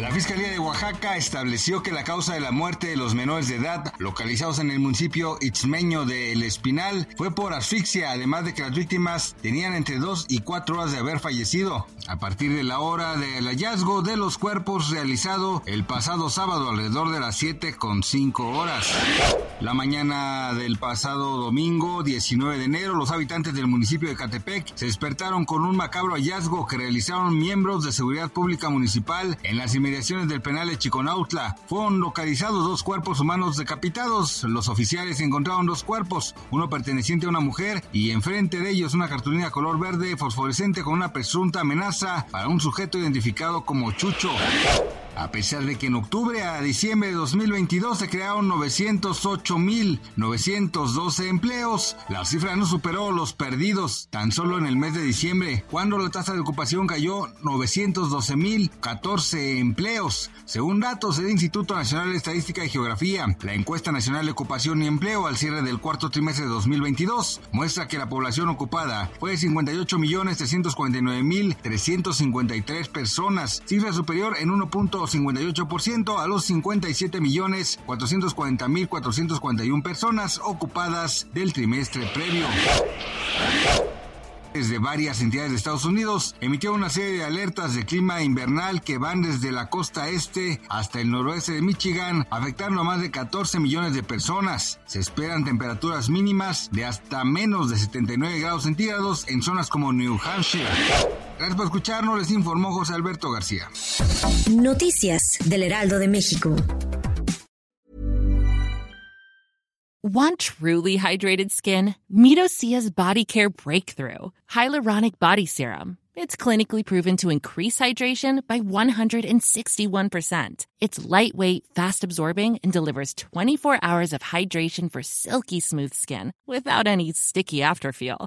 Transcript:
La Fiscalía de Oaxaca estableció que la causa de la muerte de los menores de edad localizados en el municipio itzmeño de El Espinal fue por asfixia, además de que las víctimas tenían entre dos y cuatro horas de haber fallecido. A partir de la hora del hallazgo de los cuerpos realizado el pasado sábado alrededor de las 7 con 5 horas. La mañana del pasado domingo 19 de enero, los habitantes del municipio de Catepec se despertaron con un macabro hallazgo que realizaron miembros de seguridad pública municipal en las inmediaciones del penal de Chiconautla. Fueron localizados dos cuerpos humanos decapitados. Los oficiales encontraron dos cuerpos, uno perteneciente a una mujer y enfrente de ellos una cartulina color verde fosforescente con una presunta amenaza para un sujeto identificado como Chucho. A pesar de que en octubre a diciembre de 2022 se crearon 908.912 empleos, la cifra no superó los perdidos tan solo en el mes de diciembre, cuando la tasa de ocupación cayó 912.014 empleos. Según datos del Instituto Nacional de Estadística y Geografía, la encuesta nacional de ocupación y empleo al cierre del cuarto trimestre de 2022 muestra que la población ocupada fue de 58.399.353 personas, cifra superior en 1.58% a los 57.440.441 personas ocupadas del trimestre previo de varias entidades de Estados Unidos emitió una serie de alertas de clima invernal que van desde la costa este hasta el noroeste de Michigan, afectando a más de 14 millones de personas. Se esperan temperaturas mínimas de hasta menos de 79 grados centígrados en zonas como New Hampshire. Gracias por escucharnos, les informó José Alberto García. Noticias del Heraldo de México. Want truly hydrated skin? Meet Osea's Body Care Breakthrough Hyaluronic Body Serum. It's clinically proven to increase hydration by 161%. It's lightweight, fast absorbing, and delivers 24 hours of hydration for silky smooth skin without any sticky afterfeel.